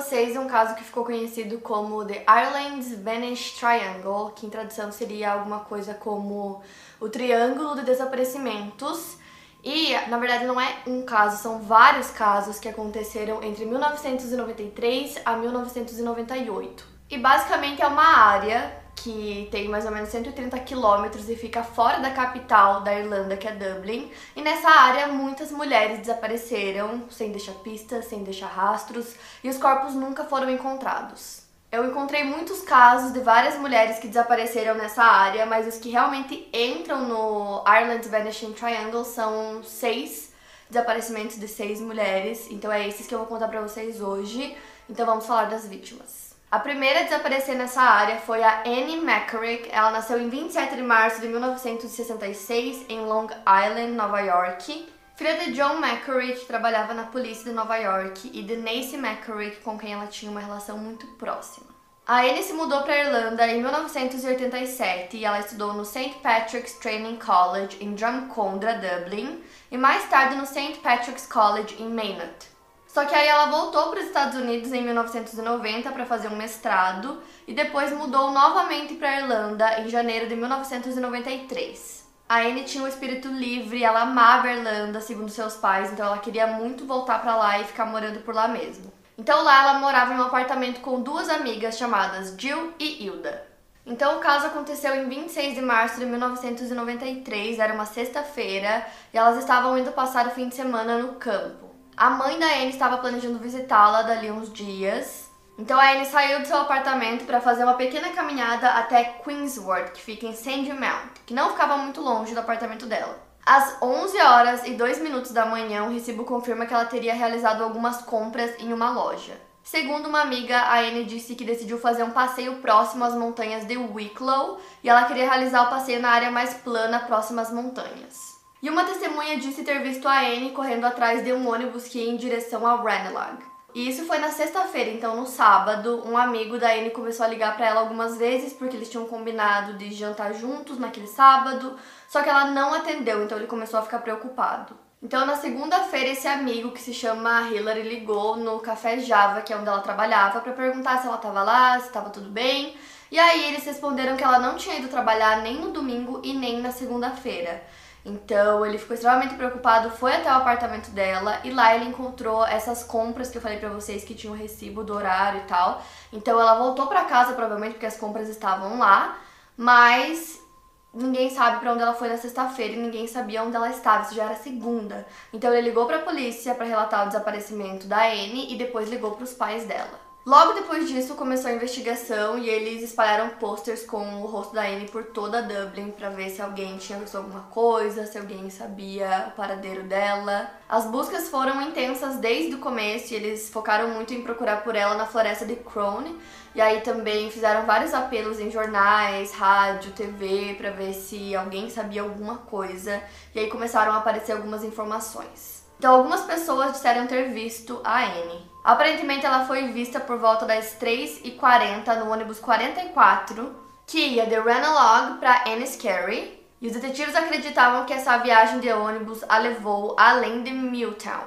Vocês um caso que ficou conhecido como The Ireland's Vanished Triangle, que em tradução seria alguma coisa como o Triângulo de Desaparecimentos. E, na verdade, não é um caso, são vários casos que aconteceram entre 1993 a 1998. E basicamente é uma área que tem mais ou menos 130 quilômetros e fica fora da capital da Irlanda, que é Dublin. E nessa área, muitas mulheres desapareceram, sem deixar pistas, sem deixar rastros, e os corpos nunca foram encontrados. Eu encontrei muitos casos de várias mulheres que desapareceram nessa área, mas os que realmente entram no Ireland's Vanishing Triangle são seis desaparecimentos de seis mulheres. Então é esses que eu vou contar pra vocês hoje. Então vamos falar das vítimas. A primeira a desaparecer nessa área foi a Annie McCarrick. Ela nasceu em 27 de março de 1966 em Long Island, Nova York. Filha de John McCarrick, que trabalhava na polícia de Nova York, e de Nancy McCarrick, com quem ela tinha uma relação muito próxima. A Annie se mudou para a Irlanda em 1987 e ela estudou no St. Patrick's Training College em Drumcondra, Dublin, e mais tarde no St. Patrick's College em Maynooth. Só que aí ela voltou para os Estados Unidos em 1990 para fazer um mestrado e depois mudou novamente para a Irlanda em janeiro de 1993. A Anne tinha um espírito livre, ela amava a Irlanda, segundo seus pais, então ela queria muito voltar para lá e ficar morando por lá mesmo. Então lá ela morava em um apartamento com duas amigas chamadas Jill e Hilda. Então o caso aconteceu em 26 de março de 1993, era uma sexta-feira, e elas estavam indo passar o fim de semana no campo. A mãe da Anne estava planejando visitá-la dali uns dias. Então a Anne saiu do seu apartamento para fazer uma pequena caminhada até Queensworth, que fica em Sandymount, que não ficava muito longe do apartamento dela. Às 11 horas e 2 minutos da manhã, o recibo confirma que ela teria realizado algumas compras em uma loja. Segundo uma amiga, a Anne disse que decidiu fazer um passeio próximo às montanhas de Wicklow e ela queria realizar o passeio na área mais plana próxima às montanhas. E uma testemunha disse ter visto a Anne correndo atrás de um ônibus que ia em direção a Ranelagh. E isso foi na sexta-feira, então no sábado, um amigo da Anne começou a ligar para ela algumas vezes porque eles tinham combinado de jantar juntos naquele sábado, só que ela não atendeu, então ele começou a ficar preocupado. Então na segunda-feira esse amigo que se chama Hillary ligou no Café Java, que é onde ela trabalhava, para perguntar se ela estava lá, se estava tudo bem. E aí eles responderam que ela não tinha ido trabalhar nem no domingo e nem na segunda-feira. Então ele ficou extremamente preocupado, foi até o apartamento dela e lá ele encontrou essas compras que eu falei para vocês que tinham recibo do horário e tal. Então ela voltou para casa provavelmente porque as compras estavam lá, mas ninguém sabe para onde ela foi na sexta-feira e ninguém sabia onde ela estava, isso já era segunda. Então ele ligou para a polícia para relatar o desaparecimento da Anne e depois ligou para os pais dela. Logo depois disso começou a investigação e eles espalharam posters com o rosto da Anne por toda Dublin para ver se alguém tinha visto alguma coisa, se alguém sabia o paradeiro dela. As buscas foram intensas desde o começo e eles focaram muito em procurar por ela na floresta de Crone. E aí também fizeram vários apelos em jornais, rádio, TV para ver se alguém sabia alguma coisa. E aí começaram a aparecer algumas informações. Então algumas pessoas disseram ter visto a Anne. Aparentemente ela foi vista por volta das 3h40 no ônibus 44, que ia de Ranelagh para Enniskerry, e os detetives acreditavam que essa viagem de ônibus a levou além de Milltown.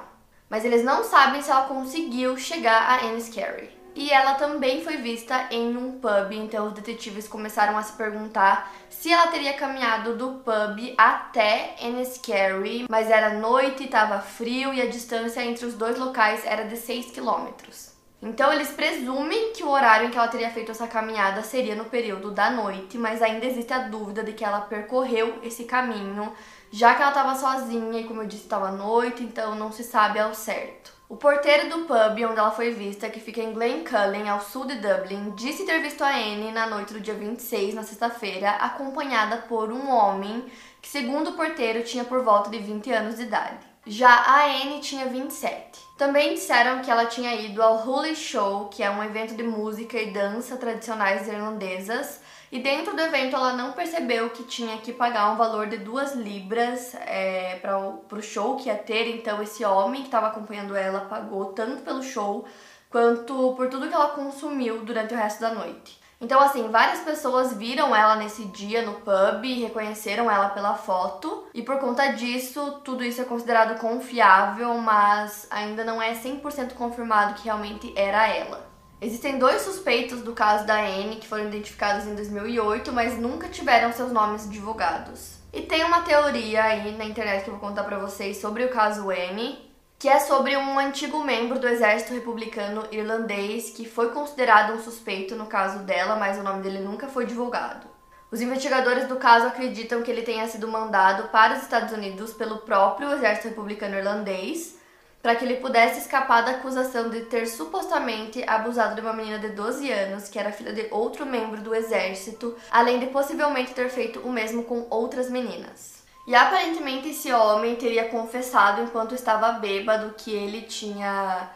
Mas eles não sabem se ela conseguiu chegar a Enniskerry. E ela também foi vista em um pub, então os detetives começaram a se perguntar se ela teria caminhado do pub até Enniskerry, mas era noite, estava frio e a distância entre os dois locais era de 6 quilômetros. Então eles presumem que o horário em que ela teria feito essa caminhada seria no período da noite, mas ainda existe a dúvida de que ela percorreu esse caminho, já que ela estava sozinha e como eu disse estava noite, então não se sabe ao certo. O porteiro do pub onde ela foi vista, que fica em Glencullen, ao sul de Dublin, disse ter visto a Anne na noite do dia 26, na sexta-feira, acompanhada por um homem que, segundo o porteiro, tinha por volta de 20 anos de idade. Já a Anne tinha 27. Também disseram que ela tinha ido ao Holy Show, que é um evento de música e dança tradicionais irlandesas, e dentro do evento ela não percebeu que tinha que pagar um valor de duas libras é, para o show que ia ter, então esse homem que estava acompanhando ela pagou tanto pelo show quanto por tudo que ela consumiu durante o resto da noite. Então, assim, várias pessoas viram ela nesse dia no pub e reconheceram ela pela foto, e por conta disso, tudo isso é considerado confiável, mas ainda não é 100% confirmado que realmente era ela. Existem dois suspeitos do caso da Anne que foram identificados em 2008, mas nunca tiveram seus nomes divulgados. E tem uma teoria aí na internet que eu vou contar para vocês sobre o caso Anne, que é sobre um antigo membro do exército republicano irlandês que foi considerado um suspeito no caso dela, mas o nome dele nunca foi divulgado. Os investigadores do caso acreditam que ele tenha sido mandado para os Estados Unidos pelo próprio exército republicano irlandês para que ele pudesse escapar da acusação de ter supostamente abusado de uma menina de 12 anos, que era filha de outro membro do exército, além de possivelmente ter feito o mesmo com outras meninas. E aparentemente esse homem teria confessado enquanto estava bêbado que ele tinha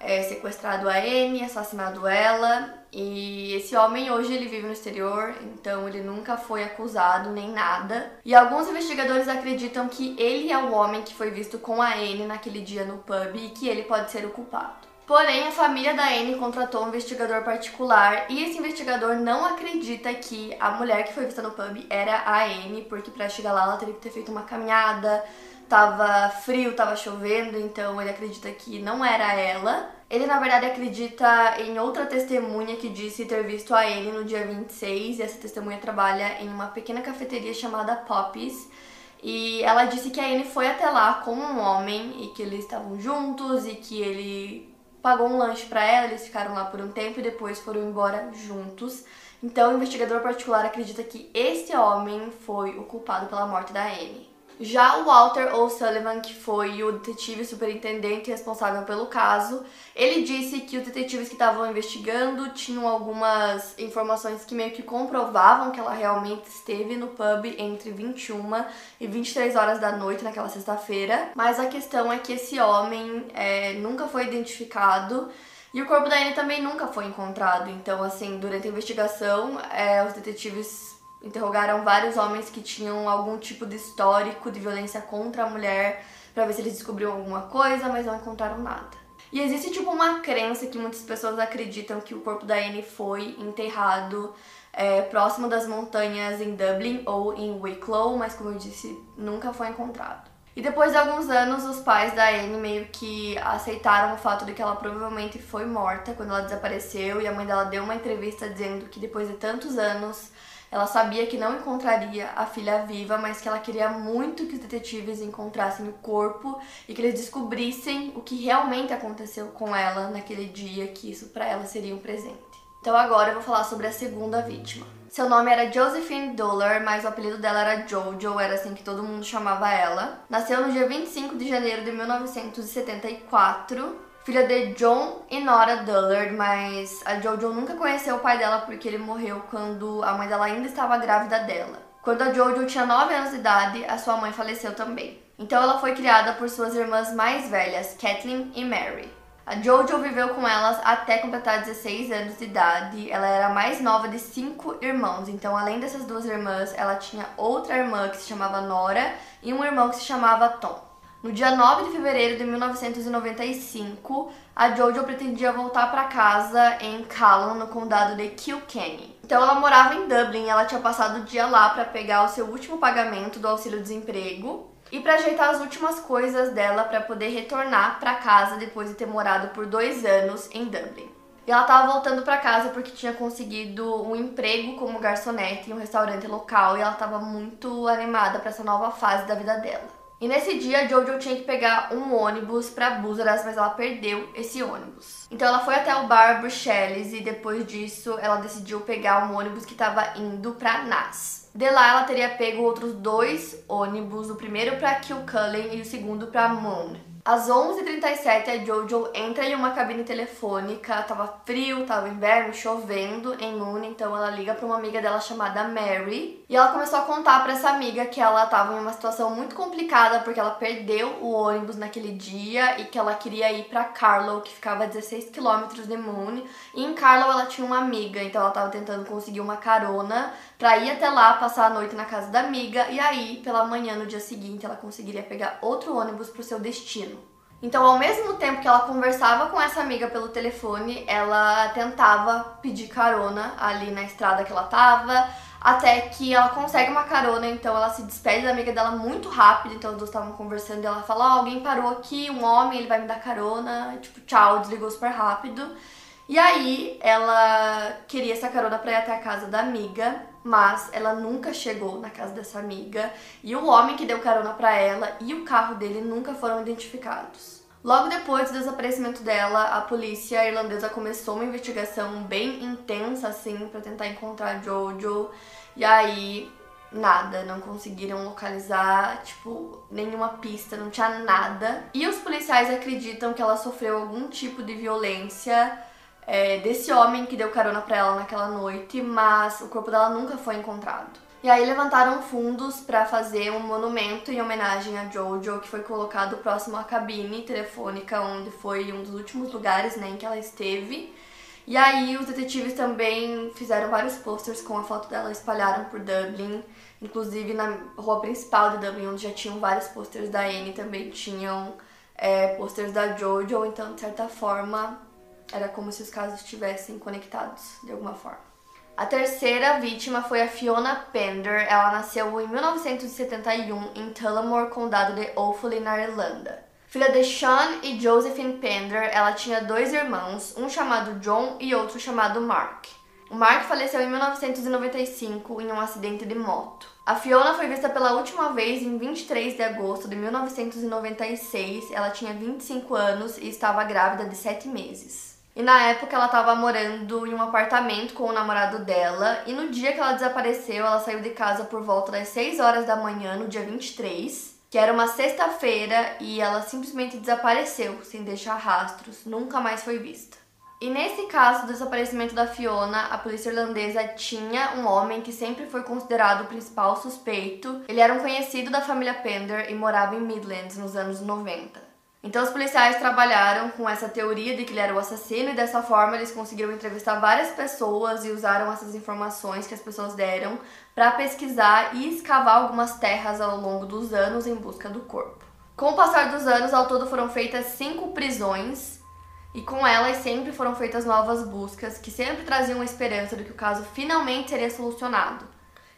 é, sequestrado a Anne, assassinado ela. E esse homem hoje ele vive no exterior, então ele nunca foi acusado nem nada. E alguns investigadores acreditam que ele é o homem que foi visto com a Anne naquele dia no pub e que ele pode ser o culpado. Porém, a família da Anne contratou um investigador particular e esse investigador não acredita que a mulher que foi vista no pub era a Anne, porque para chegar lá ela teria que ter feito uma caminhada, tava frio, tava chovendo, então ele acredita que não era ela. Ele na verdade acredita em outra testemunha que disse ter visto a ele no dia 26, e essa testemunha trabalha em uma pequena cafeteria chamada Poppies. E ela disse que a Anne foi até lá com um homem e que eles estavam juntos e que ele pagou um lanche para ela, eles ficaram lá por um tempo e depois foram embora juntos. Então, o investigador particular acredita que esse homem foi o culpado pela morte da Anne. Já o Walter O'Sullivan, que foi o detetive superintendente responsável pelo caso, ele disse que os detetives que estavam investigando tinham algumas informações que meio que comprovavam que ela realmente esteve no pub entre 21 e 23 horas da noite naquela sexta-feira. Mas a questão é que esse homem é, nunca foi identificado. E o corpo da Anne também nunca foi encontrado. Então, assim, durante a investigação, é, os detetives interrogaram vários homens que tinham algum tipo de histórico de violência contra a mulher para ver se eles descobriam alguma coisa, mas não encontraram nada. E existe tipo uma crença que muitas pessoas acreditam que o corpo da Anne foi enterrado é, próximo das montanhas em Dublin ou em Wicklow, mas como eu disse, nunca foi encontrado. E depois de alguns anos, os pais da Anne meio que aceitaram o fato de que ela provavelmente foi morta quando ela desapareceu, e a mãe dela deu uma entrevista dizendo que depois de tantos anos ela sabia que não encontraria a filha viva, mas que ela queria muito que os detetives encontrassem o corpo e que eles descobrissem o que realmente aconteceu com ela naquele dia, que isso para ela seria um presente. Então agora eu vou falar sobre a segunda vítima. Seu nome era Josephine Dollar, mas o apelido dela era Jojo, era assim que todo mundo chamava ela. Nasceu no dia 25 de janeiro de 1974 filha de John e Nora Dullard, mas a Jojo nunca conheceu o pai dela porque ele morreu quando a mãe dela ainda estava grávida dela. Quando a Jojo tinha 9 anos de idade, a sua mãe faleceu também. Então ela foi criada por suas irmãs mais velhas, Kathleen e Mary. A Jojo viveu com elas até completar 16 anos de idade. Ela era a mais nova de cinco irmãos. Então, além dessas duas irmãs, ela tinha outra irmã que se chamava Nora e um irmão que se chamava Tom. No dia 9 de fevereiro de 1995, a Jojo pretendia voltar para casa em Callan, no condado de Kilkenny. Então ela morava em Dublin, ela tinha passado o dia lá para pegar o seu último pagamento do auxílio-desemprego e para ajeitar as últimas coisas dela para poder retornar para casa depois de ter morado por dois anos em Dublin. E ela estava voltando para casa porque tinha conseguido um emprego como garçonete em um restaurante local e ela estava muito animada para essa nova fase da vida dela. E nesse dia, Jojo tinha que pegar um ônibus para Busaras, mas ela perdeu esse ônibus. Então ela foi até o bar Bruxelas e depois disso ela decidiu pegar um ônibus que estava indo para Nas. De lá ela teria pego outros dois ônibus, o primeiro para Kilcullen e o segundo para Moon. Às 11h37, a Jojo entra em uma cabine telefônica, tava frio, tava inverno, chovendo em Moon, então ela liga para uma amiga dela chamada Mary. E ela começou a contar para essa amiga que ela tava em uma situação muito complicada porque ela perdeu o ônibus naquele dia e que ela queria ir para Carlow, que ficava a 16 quilômetros de Moon. E em Carlow ela tinha uma amiga, então ela tava tentando conseguir uma carona pra ir até lá, passar a noite na casa da amiga e aí, pela manhã, no dia seguinte, ela conseguiria pegar outro ônibus pro seu destino. Então, ao mesmo tempo que ela conversava com essa amiga pelo telefone, ela tentava pedir carona ali na estrada que ela tava, até que ela consegue uma carona, então ela se despede da amiga dela muito rápido, então as duas estavam conversando e ela fala: oh, alguém parou aqui, um homem, ele vai me dar carona", tipo, tchau, desligou super rápido. E aí ela queria essa carona para ir até a casa da amiga, mas ela nunca chegou na casa dessa amiga e o homem que deu carona para ela e o carro dele nunca foram identificados. Logo depois do desaparecimento dela, a polícia irlandesa começou uma investigação bem intensa assim para tentar encontrar Jojo. E aí nada, não conseguiram localizar, tipo, nenhuma pista, não tinha nada. E os policiais acreditam que ela sofreu algum tipo de violência é, desse homem que deu carona para ela naquela noite, mas o corpo dela nunca foi encontrado. E aí levantaram fundos para fazer um monumento em homenagem a Jojo, que foi colocado próximo à cabine telefônica, onde foi um dos últimos lugares né, em que ela esteve. E aí os detetives também fizeram vários posters com a foto dela, espalharam por Dublin, inclusive na rua principal de Dublin, onde já tinham vários posters da Anne, também tinham é, posters da Jojo, então de certa forma era como se os casos estivessem conectados de alguma forma. A terceira vítima foi a Fiona Pender. Ela nasceu em 1971 em Tullamore, condado de Offaly, na Irlanda. Filha de Sean e Josephine Pender, ela tinha dois irmãos, um chamado John e outro chamado Mark. O Mark faleceu em 1995 em um acidente de moto. A Fiona foi vista pela última vez em 23 de agosto de 1996. Ela tinha 25 anos e estava grávida de 7 meses. E na época ela estava morando em um apartamento com o namorado dela. E no dia que ela desapareceu, ela saiu de casa por volta das 6 horas da manhã, no dia 23, que era uma sexta-feira, e ela simplesmente desapareceu, sem deixar rastros, nunca mais foi vista. E nesse caso do desaparecimento da Fiona, a polícia irlandesa tinha um homem que sempre foi considerado o principal suspeito. Ele era um conhecido da família Pender e morava em Midlands nos anos 90. Então os policiais trabalharam com essa teoria de que ele era o assassino e dessa forma eles conseguiram entrevistar várias pessoas e usaram essas informações que as pessoas deram para pesquisar e escavar algumas terras ao longo dos anos em busca do corpo. Com o passar dos anos, ao todo foram feitas cinco prisões e com elas sempre foram feitas novas buscas que sempre traziam a esperança de que o caso finalmente seria solucionado.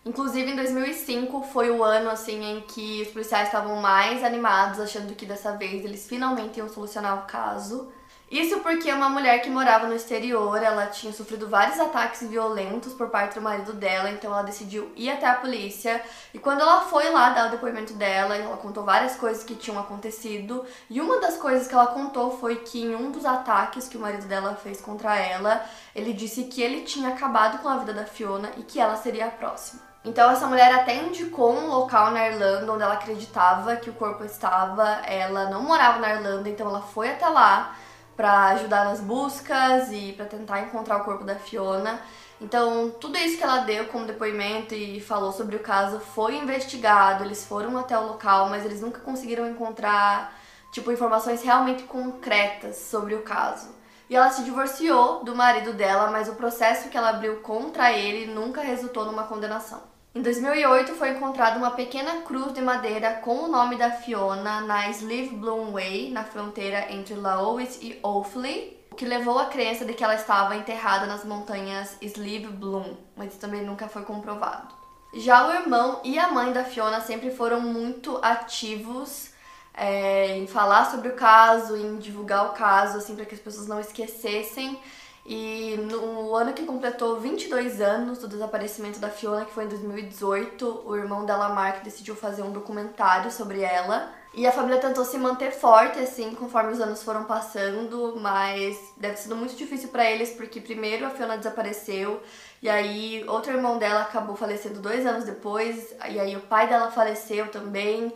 Inclusive, em 2005 foi o ano assim em que os policiais estavam mais animados, achando que dessa vez eles finalmente iam solucionar o caso. Isso porque uma mulher que morava no exterior, ela tinha sofrido vários ataques violentos por parte do marido dela, então ela decidiu ir até a polícia. E quando ela foi lá dar o depoimento dela, ela contou várias coisas que tinham acontecido. E uma das coisas que ela contou foi que em um dos ataques que o marido dela fez contra ela, ele disse que ele tinha acabado com a vida da Fiona e que ela seria a próxima. Então essa mulher até indicou um local na Irlanda onde ela acreditava que o corpo estava. Ela não morava na Irlanda, então ela foi até lá para ajudar nas buscas e para tentar encontrar o corpo da Fiona. Então, tudo isso que ela deu como depoimento e falou sobre o caso foi investigado, eles foram até o local, mas eles nunca conseguiram encontrar tipo informações realmente concretas sobre o caso. E ela se divorciou do marido dela, mas o processo que ela abriu contra ele nunca resultou numa condenação. Em 2008 foi encontrada uma pequena cruz de madeira com o nome da Fiona na Slieve Bloom Way, na fronteira entre Laois e Offaly, o que levou à crença de que ela estava enterrada nas montanhas Slieve Bloom, mas também nunca foi comprovado. Já o irmão e a mãe da Fiona sempre foram muito ativos é, em falar sobre o caso, em divulgar o caso, assim, para que as pessoas não esquecessem. E no ano que completou 22 anos do desaparecimento da Fiona, que foi em 2018, o irmão dela, Mark, decidiu fazer um documentário sobre ela. E a família tentou se manter forte, assim, conforme os anos foram passando, mas deve ter sido muito difícil para eles, porque primeiro a Fiona desapareceu, e aí outro irmão dela acabou falecendo dois anos depois, e aí o pai dela faleceu também,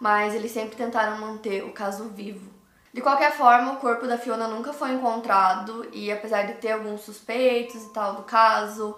mas eles sempre tentaram manter o caso vivo. De qualquer forma, o corpo da Fiona nunca foi encontrado e apesar de ter alguns suspeitos e tal do caso,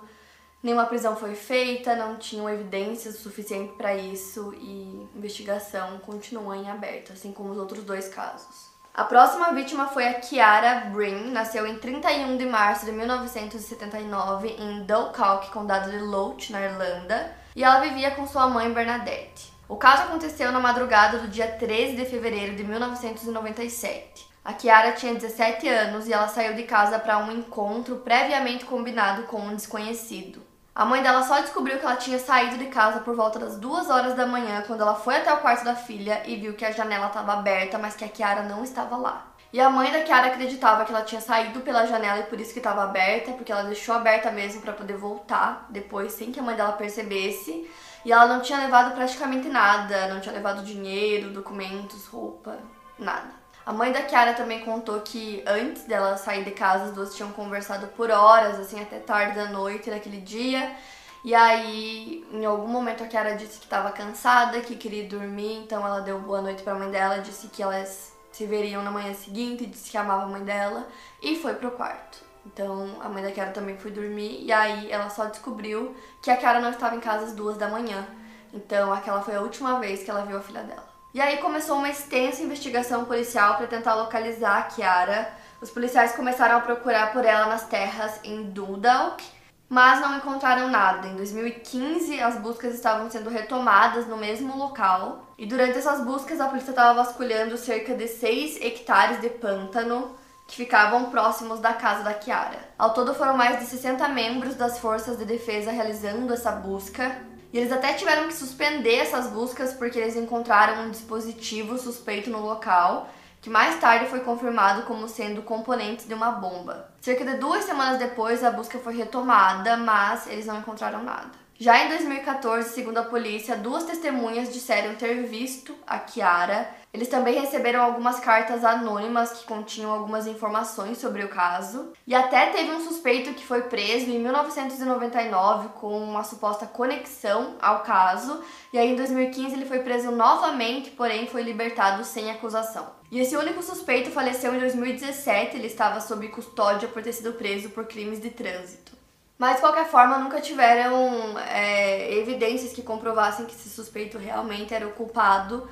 nenhuma prisão foi feita, não tinham evidências suficientes para isso e a investigação continua em aberto, assim como os outros dois casos. A próxima vítima foi a Kiara Brin, nasceu em 31 de março de 1979 em Dundalk, condado de Louth, na Irlanda, e ela vivia com sua mãe Bernadette. O caso aconteceu na madrugada do dia 13 de fevereiro de 1997. A Kiara tinha 17 anos e ela saiu de casa para um encontro previamente combinado com um desconhecido. A mãe dela só descobriu que ela tinha saído de casa por volta das duas horas da manhã quando ela foi até o quarto da filha e viu que a janela estava aberta, mas que a Kiara não estava lá. E a mãe da Kiara acreditava que ela tinha saído pela janela e por isso que estava aberta, porque ela deixou aberta mesmo para poder voltar depois sem que a mãe dela percebesse. E ela não tinha levado praticamente nada, não tinha levado dinheiro, documentos, roupa, nada. A mãe da Kiara também contou que antes dela sair de casa, as duas tinham conversado por horas, assim, até tarde da noite daquele dia. E aí, em algum momento, a Kiara disse que estava cansada, que queria dormir, então ela deu boa noite para a mãe dela, disse que elas se veriam na manhã seguinte, disse que amava a mãe dela e foi pro quarto. Então a mãe da Kiara também foi dormir e aí ela só descobriu que a Kiara não estava em casa às duas da manhã. Então aquela foi a última vez que ela viu a filha dela. E aí começou uma extensa investigação policial para tentar localizar a Kiara. Os policiais começaram a procurar por ela nas terras em Dundalk, mas não encontraram nada. Em 2015, as buscas estavam sendo retomadas no mesmo local. E durante essas buscas, a polícia estava vasculhando cerca de 6 hectares de pântano que ficavam próximos da casa da Kiara. Ao todo foram mais de 60 membros das forças de defesa realizando essa busca. E eles até tiveram que suspender essas buscas porque eles encontraram um dispositivo suspeito no local, que mais tarde foi confirmado como sendo componentes de uma bomba. Cerca de duas semanas depois, a busca foi retomada, mas eles não encontraram nada. Já em 2014, segundo a polícia, duas testemunhas disseram ter visto a Kiara. Eles também receberam algumas cartas anônimas que continham algumas informações sobre o caso. E até teve um suspeito que foi preso em 1999 com uma suposta conexão ao caso. E aí em 2015 ele foi preso novamente, porém foi libertado sem acusação. E esse único suspeito faleceu em 2017, ele estava sob custódia por ter sido preso por crimes de trânsito. Mas, de qualquer forma, nunca tiveram é, evidências que comprovassem que esse suspeito realmente era o culpado.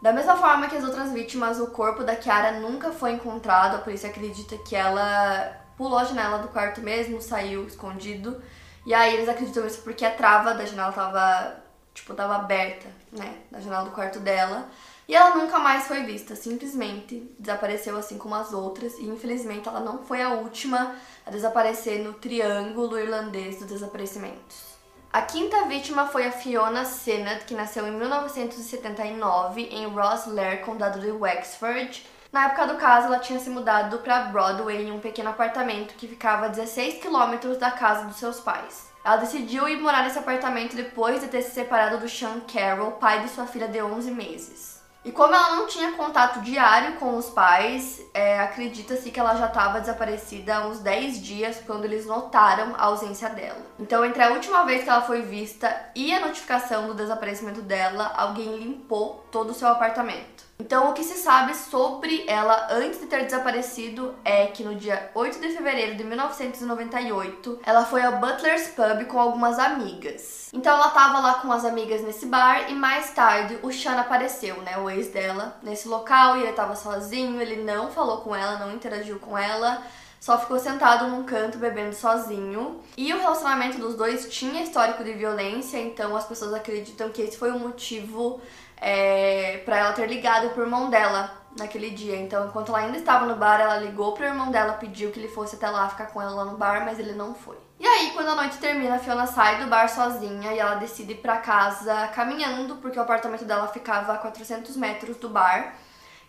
Da mesma forma que as outras vítimas, o corpo da Kiara nunca foi encontrado. A polícia acredita que ela pulou a janela do quarto mesmo, saiu escondido. E aí eles acreditam isso porque a trava da janela tava, tipo, tava aberta, né, da janela do quarto dela. E ela nunca mais foi vista, simplesmente desapareceu assim como as outras. E infelizmente ela não foi a última a desaparecer no triângulo irlandês dos desaparecimentos. A quinta vítima foi a Fiona Sennett, que nasceu em 1979 em Rosslare, condado de Wexford. Na época do caso, ela tinha se mudado para Broadway em um pequeno apartamento que ficava a 16 quilômetros da casa dos seus pais. Ela decidiu ir morar nesse apartamento depois de ter se separado do Sean Carroll, pai de sua filha de 11 meses. E como ela não tinha contato diário com os pais, é, acredita-se que ela já estava desaparecida há uns 10 dias quando eles notaram a ausência dela. Então, entre a última vez que ela foi vista e a notificação do desaparecimento dela, alguém limpou todo o seu apartamento. Então, o que se sabe sobre ela antes de ter desaparecido é que no dia 8 de fevereiro de 1998, ela foi ao Butler's Pub com algumas amigas. Então, ela tava lá com as amigas nesse bar e mais tarde o Sean apareceu, né, o ex dela, nesse local e ele tava sozinho, ele não falou com ela, não interagiu com ela só ficou sentado num canto bebendo sozinho. E o relacionamento dos dois tinha histórico de violência, então as pessoas acreditam que esse foi o motivo é, para ela ter ligado pro irmão dela naquele dia. Então, enquanto ela ainda estava no bar, ela ligou pro irmão dela, pediu que ele fosse até lá ficar com ela lá no bar, mas ele não foi. E aí, quando a noite termina, a Fiona sai do bar sozinha e ela decide ir pra casa caminhando, porque o apartamento dela ficava a 400 metros do bar.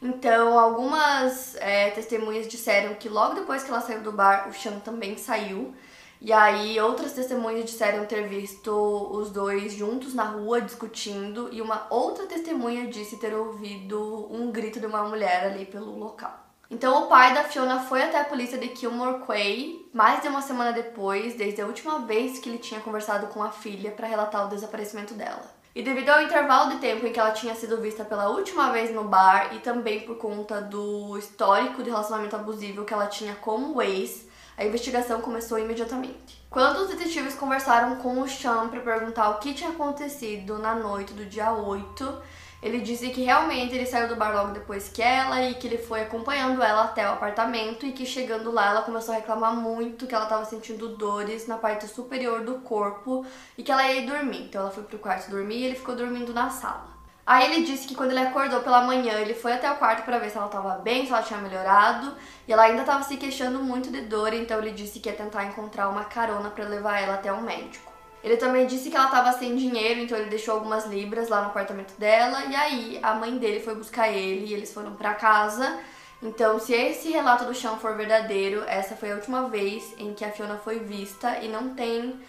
Então, algumas é, testemunhas disseram que logo depois que ela saiu do bar, o Sean também saiu. E aí outras testemunhas disseram ter visto os dois juntos na rua discutindo e uma outra testemunha disse ter ouvido um grito de uma mulher ali pelo local. Então o pai da Fiona foi até a polícia de Kilmore Quay mais de uma semana depois, desde a última vez que ele tinha conversado com a filha para relatar o desaparecimento dela. E devido ao intervalo de tempo em que ela tinha sido vista pela última vez no bar e também por conta do histórico de relacionamento abusivo que ela tinha com o ex, a investigação começou imediatamente. Quando os detetives conversaram com o Sean para perguntar o que tinha acontecido na noite do dia 8, ele disse que realmente ele saiu do bar logo depois que ela e que ele foi acompanhando ela até o apartamento e que chegando lá ela começou a reclamar muito que ela estava sentindo dores na parte superior do corpo e que ela ia dormir. Então ela foi pro quarto dormir e ele ficou dormindo na sala. Aí ele disse que quando ele acordou pela manhã, ele foi até o quarto para ver se ela estava bem, se ela tinha melhorado, e ela ainda estava se queixando muito de dor, então ele disse que ia tentar encontrar uma carona para levar ela até o médico. Ele também disse que ela estava sem dinheiro, então ele deixou algumas libras lá no apartamento dela. E aí a mãe dele foi buscar ele e eles foram para casa. Então, se esse relato do chão for verdadeiro, essa foi a última vez em que a Fiona foi vista e não tem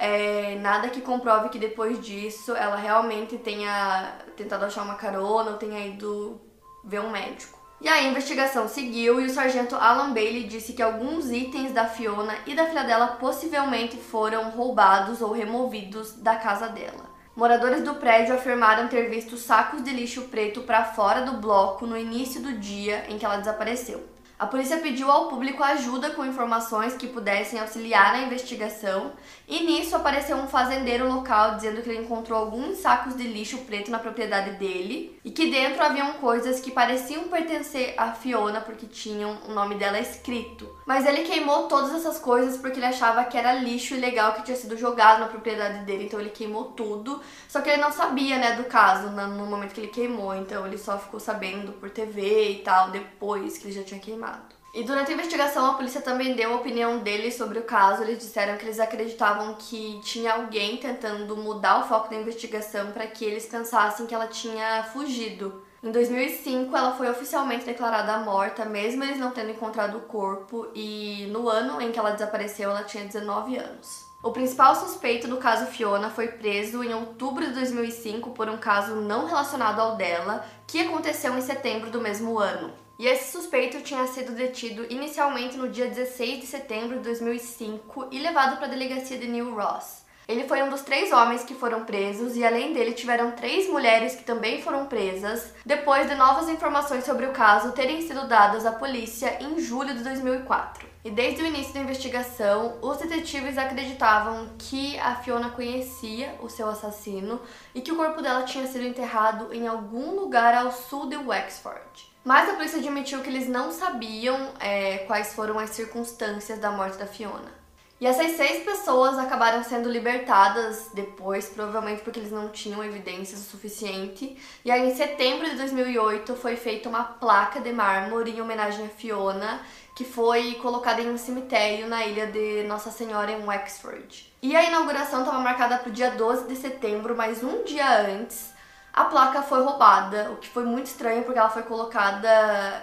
é, nada que comprove que depois disso ela realmente tenha tentado achar uma carona ou tenha ido ver um médico. E a investigação seguiu e o sargento Alan Bailey disse que alguns itens da Fiona e da filha dela possivelmente foram roubados ou removidos da casa dela. Moradores do prédio afirmaram ter visto sacos de lixo preto para fora do bloco no início do dia em que ela desapareceu. A polícia pediu ao público ajuda com informações que pudessem auxiliar na investigação, e nisso apareceu um fazendeiro local dizendo que ele encontrou alguns sacos de lixo preto na propriedade dele e que dentro haviam coisas que pareciam pertencer a Fiona porque tinham o nome dela escrito. Mas ele queimou todas essas coisas porque ele achava que era lixo ilegal que tinha sido jogado na propriedade dele, então ele queimou tudo. Só que ele não sabia, né, do caso no momento que ele queimou, então ele só ficou sabendo por TV e tal depois que ele já tinha queimado. E durante a investigação, a polícia também deu a opinião deles sobre o caso. Eles disseram que eles acreditavam que tinha alguém tentando mudar o foco da investigação para que eles pensassem que ela tinha fugido. Em 2005, ela foi oficialmente declarada morta, mesmo eles não tendo encontrado o corpo, e no ano em que ela desapareceu, ela tinha 19 anos. O principal suspeito do caso Fiona foi preso em outubro de 2005 por um caso não relacionado ao dela, que aconteceu em setembro do mesmo ano. E esse suspeito tinha sido detido inicialmente no dia 16 de setembro de 2005 e levado para a delegacia de New Ross. Ele foi um dos três homens que foram presos e, além dele, tiveram três mulheres que também foram presas, depois de novas informações sobre o caso terem sido dadas à polícia em julho de 2004. E desde o início da investigação, os detetives acreditavam que a Fiona conhecia o seu assassino e que o corpo dela tinha sido enterrado em algum lugar ao sul de Wexford. Mas a polícia admitiu que eles não sabiam é, quais foram as circunstâncias da morte da Fiona. E essas seis pessoas acabaram sendo libertadas depois, provavelmente porque eles não tinham evidências o suficiente. E aí, em setembro de 2008, foi feita uma placa de mármore em homenagem a Fiona, que foi colocada em um cemitério na ilha de Nossa Senhora em Wexford. E a inauguração estava marcada para o dia 12 de setembro, mas um dia antes a placa foi roubada, o que foi muito estranho porque ela foi colocada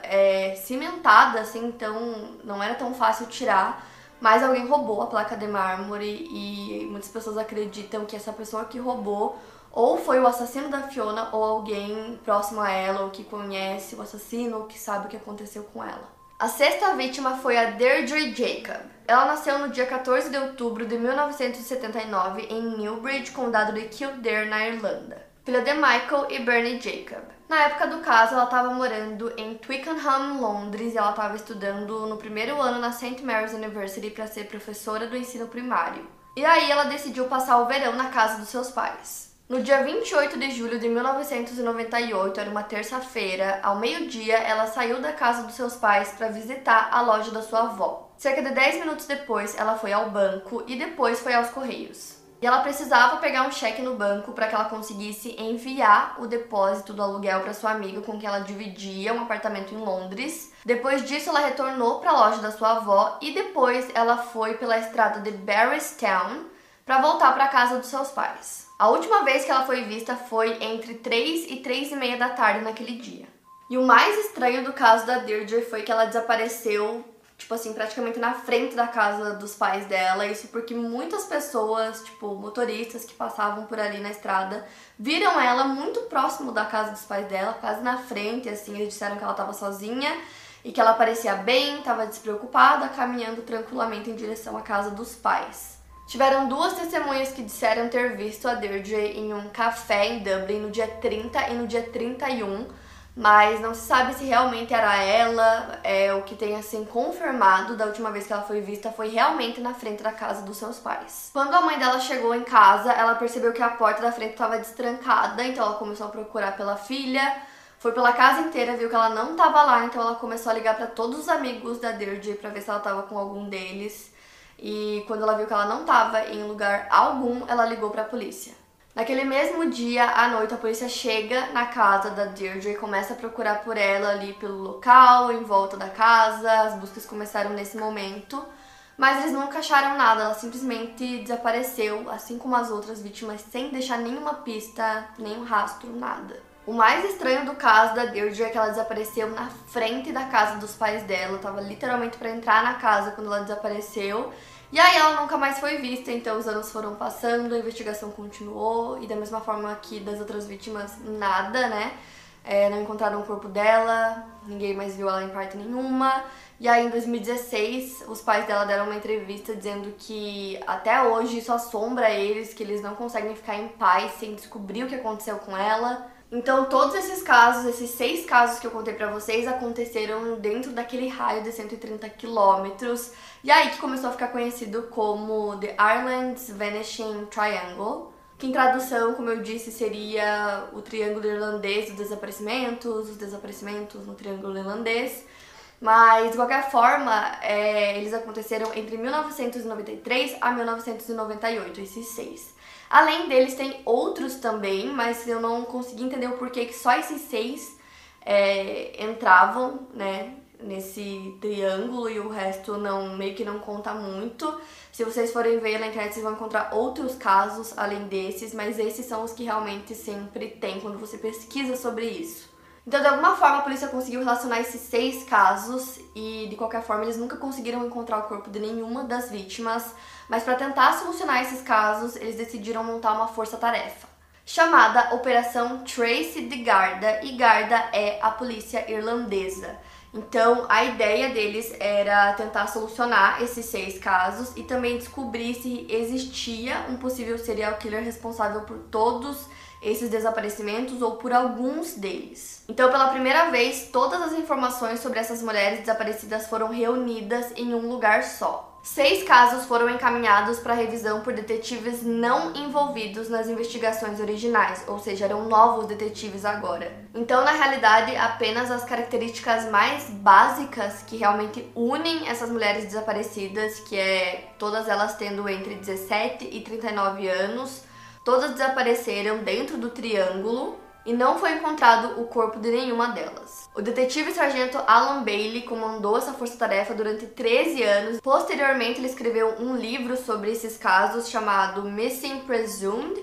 é, cimentada, assim, então não era tão fácil tirar. Mas alguém roubou a placa de mármore e muitas pessoas acreditam que essa pessoa que roubou ou foi o assassino da Fiona ou alguém próximo a ela ou que conhece o assassino ou que sabe o que aconteceu com ela. A sexta vítima foi a Deirdre Jacob. Ela nasceu no dia 14 de outubro de 1979 em Newbridge, condado de Kildare, na Irlanda filha de Michael e Bernie Jacob. Na época do caso, ela estava morando em Twickenham, Londres, e ela estava estudando no primeiro ano na St. Mary's University para ser professora do ensino primário. E aí ela decidiu passar o verão na casa dos seus pais. No dia 28 de julho de 1998, era uma terça-feira, ao meio-dia, ela saiu da casa dos seus pais para visitar a loja da sua avó. Cerca de 10 minutos depois, ela foi ao banco e depois foi aos correios. E ela precisava pegar um cheque no banco para que ela conseguisse enviar o depósito do aluguel para sua amiga com quem ela dividia um apartamento em Londres. Depois disso, ela retornou para a loja da sua avó e depois ela foi pela estrada de Barristown para voltar para a casa dos seus pais. A última vez que ela foi vista foi entre 3 e 3 e meia da tarde naquele dia. E o mais estranho do caso da Deirdre foi que ela desapareceu tipo assim, praticamente na frente da casa dos pais dela. Isso porque muitas pessoas, tipo, motoristas que passavam por ali na estrada, viram ela muito próximo da casa dos pais dela, quase na frente, assim, eles disseram que ela estava sozinha e que ela parecia bem, estava despreocupada, caminhando tranquilamente em direção à casa dos pais. Tiveram duas testemunhas que disseram ter visto a Deirdre em um café em Dublin no dia 30 e no dia 31, mas não se sabe se realmente era ela. É, o que tem assim confirmado da última vez que ela foi vista foi realmente na frente da casa dos seus pais. Quando a mãe dela chegou em casa, ela percebeu que a porta da frente estava destrancada, então ela começou a procurar pela filha. Foi pela casa inteira, viu que ela não estava lá, então ela começou a ligar para todos os amigos da Deirdre para ver se ela estava com algum deles. E quando ela viu que ela não estava em lugar algum, ela ligou para a polícia. Naquele mesmo dia, à noite, a polícia chega na casa da Deirdre e começa a procurar por ela ali pelo local, em volta da casa. As buscas começaram nesse momento, mas eles nunca acharam nada. Ela simplesmente desapareceu, assim como as outras vítimas, sem deixar nenhuma pista, nenhum rastro, nada. O mais estranho do caso da Deirdre é que ela desapareceu na frente da casa dos pais dela. Tava literalmente para entrar na casa quando ela desapareceu. E aí ela nunca mais foi vista, então os anos foram passando, a investigação continuou e da mesma forma que das outras vítimas, nada, né? É, não encontraram o corpo dela, ninguém mais viu ela em parte nenhuma. E aí em 2016, os pais dela deram uma entrevista dizendo que até hoje isso assombra eles, que eles não conseguem ficar em paz sem descobrir o que aconteceu com ela. Então, todos esses casos, esses seis casos que eu contei pra vocês, aconteceram dentro daquele raio de 130 quilômetros. E aí que começou a ficar conhecido como The Ireland's Vanishing Triangle, que em tradução, como eu disse, seria o triângulo irlandês dos desaparecimentos, os desaparecimentos no triângulo irlandês. Mas, de qualquer forma, é, eles aconteceram entre 1993 a 1998, esses seis. Além deles, tem outros também, mas eu não consegui entender o porquê que só esses seis é, entravam, né, nesse triângulo e o resto não meio que não conta muito. Se vocês forem ver na internet, vocês vão encontrar outros casos além desses, mas esses são os que realmente sempre tem quando você pesquisa sobre isso. Então, de alguma forma, a polícia conseguiu relacionar esses seis casos e, de qualquer forma, eles nunca conseguiram encontrar o corpo de nenhuma das vítimas. Mas, para tentar solucionar esses casos, eles decidiram montar uma força-tarefa chamada Operação Trace de Garda, e Garda é a polícia irlandesa. Então, a ideia deles era tentar solucionar esses seis casos e também descobrir se existia um possível serial killer responsável por todos esses desaparecimentos ou por alguns deles. Então, pela primeira vez, todas as informações sobre essas mulheres desaparecidas foram reunidas em um lugar só. Seis casos foram encaminhados para revisão por detetives não envolvidos nas investigações originais, ou seja, eram novos detetives agora. Então, na realidade, apenas as características mais básicas que realmente unem essas mulheres desaparecidas, que é todas elas tendo entre 17 e 39 anos, Todas desapareceram dentro do triângulo e não foi encontrado o corpo de nenhuma delas. O detetive sargento Alan Bailey comandou essa força-tarefa durante 13 anos. Posteriormente, ele escreveu um livro sobre esses casos chamado Missing Presumed.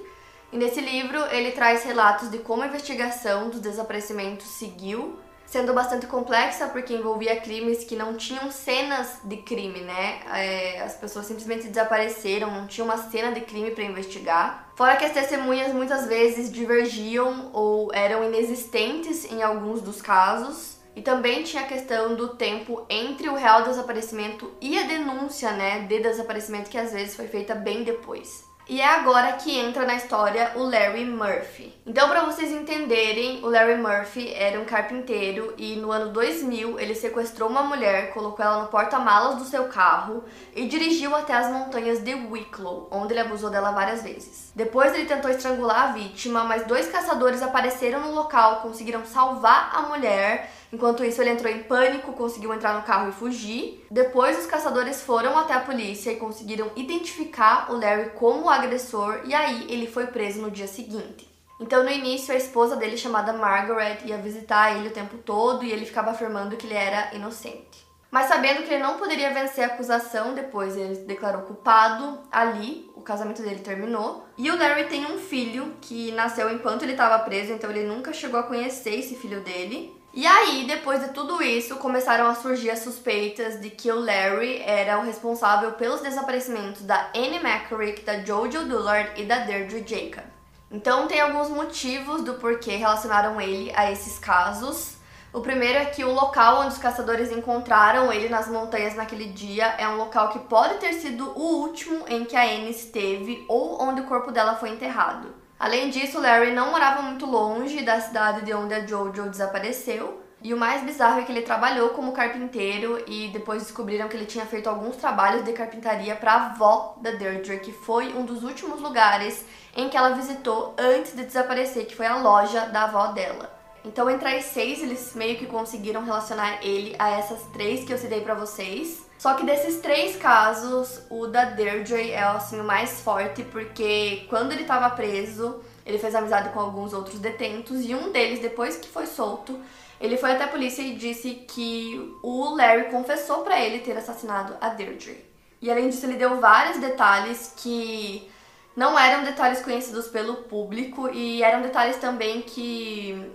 E nesse livro, ele traz relatos de como a investigação dos desaparecimentos seguiu sendo bastante complexa porque envolvia crimes que não tinham cenas de crime, né? É, as pessoas simplesmente desapareceram, não tinha uma cena de crime para investigar. Fora que as testemunhas muitas vezes divergiam ou eram inexistentes em alguns dos casos. E também tinha a questão do tempo entre o real desaparecimento e a denúncia, né, de desaparecimento que às vezes foi feita bem depois. E é agora que entra na história o Larry Murphy. Então, para vocês entenderem, o Larry Murphy era um carpinteiro e no ano 2000 ele sequestrou uma mulher, colocou ela no porta-malas do seu carro e dirigiu até as montanhas de Wicklow, onde ele abusou dela várias vezes. Depois ele tentou estrangular a vítima, mas dois caçadores apareceram no local, conseguiram salvar a mulher Enquanto isso, ele entrou em pânico, conseguiu entrar no carro e fugir. Depois, os caçadores foram até a polícia e conseguiram identificar o Larry como o agressor, e aí ele foi preso no dia seguinte. Então, no início, a esposa dele, chamada Margaret, ia visitar ele o tempo todo e ele ficava afirmando que ele era inocente. Mas sabendo que ele não poderia vencer a acusação, depois ele se declarou culpado. Ali, o casamento dele terminou. E o Larry tem um filho que nasceu enquanto ele estava preso, então ele nunca chegou a conhecer esse filho dele. E aí, depois de tudo isso, começaram a surgir as suspeitas de que o Larry era o responsável pelos desaparecimentos da Annie McCorrick, da Jojo Dullard e da Deirdre Jacob. Então, tem alguns motivos do porquê relacionaram ele a esses casos, O primeiro é que o local onde os caçadores encontraram ele nas montanhas naquele dia é um local que pode ter sido o último em que a Anne esteve ou onde o corpo dela foi enterrado. Além disso, Larry não morava muito longe da cidade de onde a Jojo desapareceu. E o mais bizarro é que ele trabalhou como carpinteiro e depois descobriram que ele tinha feito alguns trabalhos de carpintaria para a avó da Deirdre, que foi um dos últimos lugares em que ela visitou antes de desaparecer, que foi a loja da avó dela. Então, entre as seis, eles meio que conseguiram relacionar ele a essas três que eu citei para vocês. Só que desses três casos, o da Deirdre é assim, o mais forte, porque quando ele estava preso, ele fez amizade com alguns outros detentos e um deles, depois que foi solto, ele foi até a polícia e disse que o Larry confessou para ele ter assassinado a Deirdre. E além disso, ele deu vários detalhes que não eram detalhes conhecidos pelo público e eram detalhes também que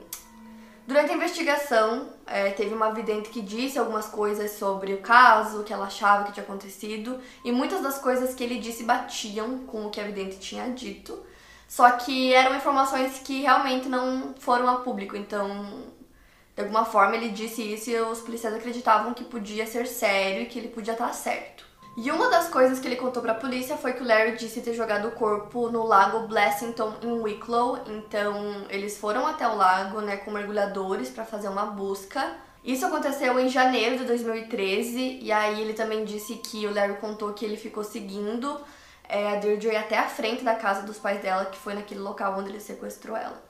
Durante a investigação, é, teve uma vidente que disse algumas coisas sobre o caso, que ela achava que tinha acontecido, e muitas das coisas que ele disse batiam com o que a vidente tinha dito. Só que eram informações que realmente não foram a público, então de alguma forma ele disse isso e os policiais acreditavam que podia ser sério e que ele podia estar certo. E uma das coisas que ele contou para a polícia foi que o Larry disse ter jogado o corpo no lago Blessington em Wicklow. Então, eles foram até o lago, né, com mergulhadores para fazer uma busca. Isso aconteceu em janeiro de 2013, e aí ele também disse que o Larry contou que ele ficou seguindo é, a Deirdre até a frente da casa dos pais dela, que foi naquele local onde ele sequestrou ela.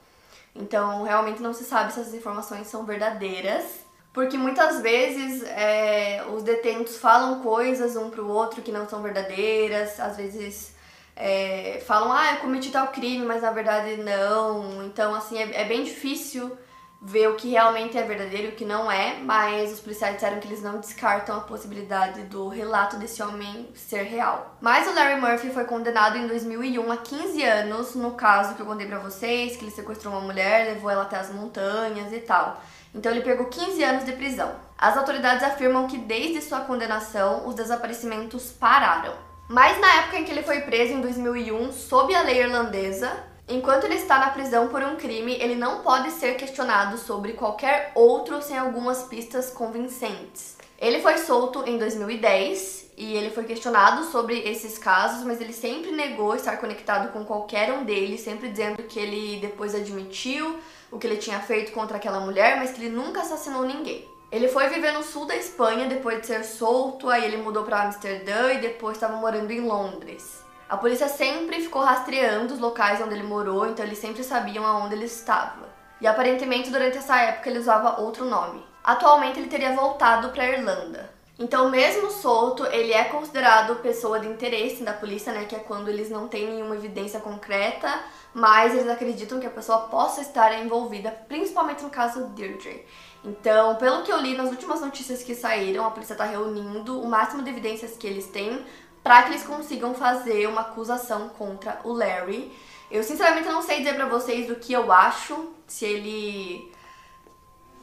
Então, realmente não se sabe se essas informações são verdadeiras. Porque muitas vezes é, os detentos falam coisas um pro outro que não são verdadeiras, às vezes é, falam, ah, eu cometi tal crime, mas na verdade não. Então, assim, é, é bem difícil ver o que realmente é verdadeiro e o que não é, mas os policiais disseram que eles não descartam a possibilidade do relato desse homem ser real. Mas o Larry Murphy foi condenado em 2001 a 15 anos no caso que eu contei pra vocês, que ele sequestrou uma mulher, levou ela até as montanhas e tal. Então ele pegou 15 anos de prisão. As autoridades afirmam que desde sua condenação os desaparecimentos pararam. Mas na época em que ele foi preso em 2001, sob a lei irlandesa, enquanto ele está na prisão por um crime, ele não pode ser questionado sobre qualquer outro sem algumas pistas convincentes. Ele foi solto em 2010 e ele foi questionado sobre esses casos, mas ele sempre negou estar conectado com qualquer um deles, sempre dizendo que ele depois admitiu o que ele tinha feito contra aquela mulher, mas que ele nunca assassinou ninguém. Ele foi viver no sul da Espanha depois de ser solto, aí ele mudou para Amsterdã e depois estava morando em Londres. A polícia sempre ficou rastreando os locais onde ele morou, então eles sempre sabiam aonde ele estava. E aparentemente durante essa época ele usava outro nome. Atualmente ele teria voltado para a Irlanda. Então, mesmo solto, ele é considerado pessoa de interesse da polícia, né? Que é quando eles não têm nenhuma evidência concreta, mas eles acreditam que a pessoa possa estar envolvida, principalmente no caso Deirdre. Então, pelo que eu li nas últimas notícias que saíram, a polícia está reunindo o máximo de evidências que eles têm para que eles consigam fazer uma acusação contra o Larry. Eu sinceramente não sei dizer para vocês o que eu acho, se ele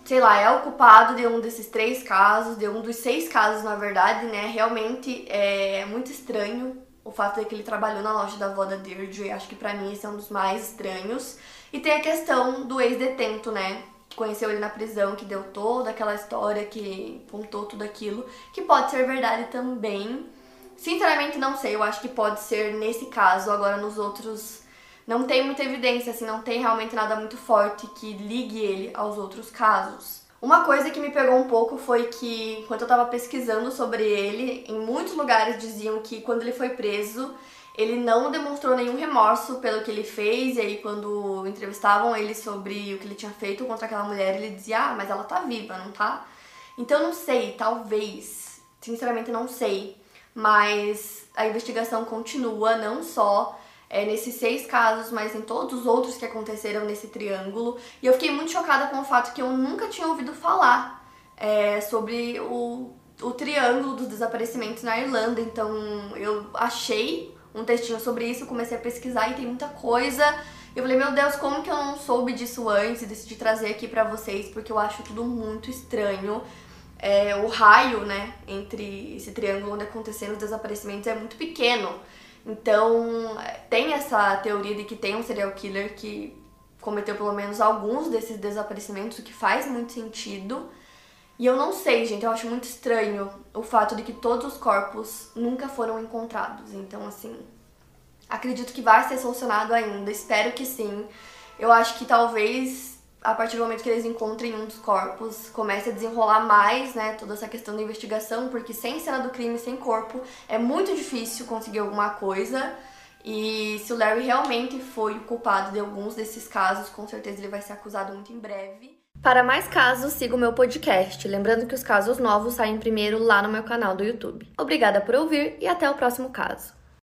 sei lá, é o culpado de um desses três casos, de um dos seis casos, na verdade, né? Realmente é muito estranho o fato de que ele trabalhou na loja da avó da Deirdre. Acho que para mim esse é um dos mais estranhos. E tem a questão do ex-detento, né? Que conheceu ele na prisão, que deu toda aquela história, que contou tudo aquilo, que pode ser verdade também. Sinceramente, não sei. Eu acho que pode ser nesse caso. Agora, nos outros não tem muita evidência, assim, não tem realmente nada muito forte que ligue ele aos outros casos. Uma coisa que me pegou um pouco foi que, enquanto eu tava pesquisando sobre ele, em muitos lugares diziam que quando ele foi preso, ele não demonstrou nenhum remorso pelo que ele fez, e aí quando entrevistavam ele sobre o que ele tinha feito contra aquela mulher, ele dizia: Ah, mas ela tá viva, não tá? Então não sei, talvez, sinceramente não sei, mas a investigação continua, não só é, nesses seis casos, mas em todos os outros que aconteceram nesse triângulo. E eu fiquei muito chocada com o fato que eu nunca tinha ouvido falar é, sobre o, o triângulo dos desaparecimentos na Irlanda. Então eu achei um textinho sobre isso, comecei a pesquisar e tem muita coisa. Eu falei, meu Deus, como que eu não soube disso antes e decidi trazer aqui pra vocês, porque eu acho tudo muito estranho. É, o raio, né, entre esse triângulo onde aconteceram os desaparecimentos é muito pequeno. Então, tem essa teoria de que tem um serial killer que cometeu pelo menos alguns desses desaparecimentos, o que faz muito sentido. E eu não sei, gente, eu acho muito estranho o fato de que todos os corpos nunca foram encontrados. Então, assim, acredito que vai ser solucionado ainda, espero que sim. Eu acho que talvez a partir do momento que eles encontrem um dos corpos, comece a desenrolar mais, né, toda essa questão da investigação, porque sem cena do crime, sem corpo, é muito difícil conseguir alguma coisa. E se o Larry realmente foi o culpado de alguns desses casos, com certeza ele vai ser acusado muito em breve. Para mais casos, siga o meu podcast. Lembrando que os casos novos saem primeiro lá no meu canal do YouTube. Obrigada por ouvir e até o próximo caso.